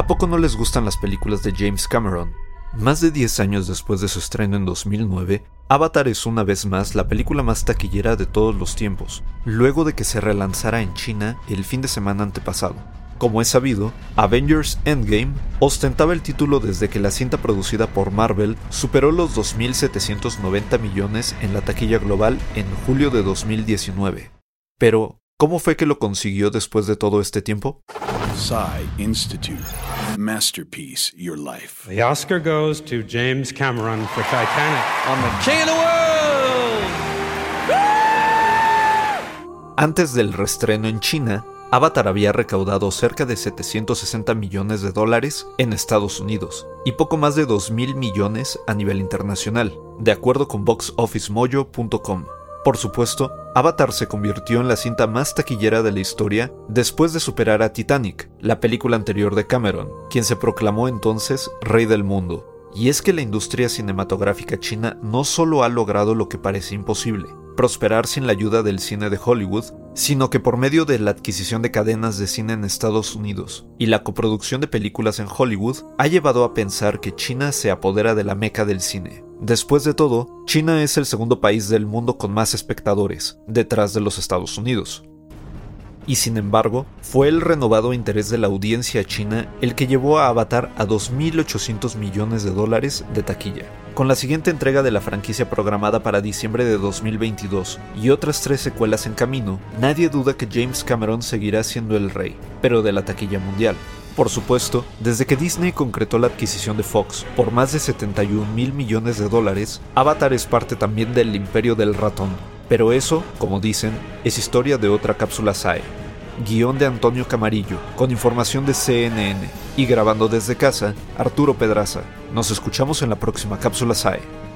¿A poco no les gustan las películas de James Cameron? Más de 10 años después de su estreno en 2009, Avatar es una vez más la película más taquillera de todos los tiempos, luego de que se relanzara en China el fin de semana antepasado. Como es sabido, Avengers Endgame ostentaba el título desde que la cinta producida por Marvel superó los 2.790 millones en la taquilla global en julio de 2019. Pero, ¿cómo fue que lo consiguió después de todo este tiempo? Institute. Masterpiece, Your Life. The Oscar goes to James Cameron for Titanic. On the King of the World. Antes del restreno en China, Avatar había recaudado cerca de 760 millones de dólares en Estados Unidos y poco más de 2 mil millones a nivel internacional, de acuerdo con boxofficemojo.com. Por supuesto, Avatar se convirtió en la cinta más taquillera de la historia después de superar a Titanic, la película anterior de Cameron, quien se proclamó entonces rey del mundo. Y es que la industria cinematográfica china no solo ha logrado lo que parece imposible, prosperar sin la ayuda del cine de Hollywood, sino que por medio de la adquisición de cadenas de cine en Estados Unidos y la coproducción de películas en Hollywood, ha llevado a pensar que China se apodera de la meca del cine. Después de todo, China es el segundo país del mundo con más espectadores, detrás de los Estados Unidos. Y sin embargo, fue el renovado interés de la audiencia china el que llevó a Avatar a 2.800 millones de dólares de taquilla. Con la siguiente entrega de la franquicia programada para diciembre de 2022 y otras tres secuelas en camino, nadie duda que James Cameron seguirá siendo el rey, pero de la taquilla mundial. Por supuesto, desde que Disney concretó la adquisición de Fox por más de 71 mil millones de dólares, Avatar es parte también del imperio del ratón. Pero eso, como dicen, es historia de otra cápsula SAE. Guión de Antonio Camarillo, con información de CNN. Y grabando desde casa, Arturo Pedraza. Nos escuchamos en la próxima cápsula SAE.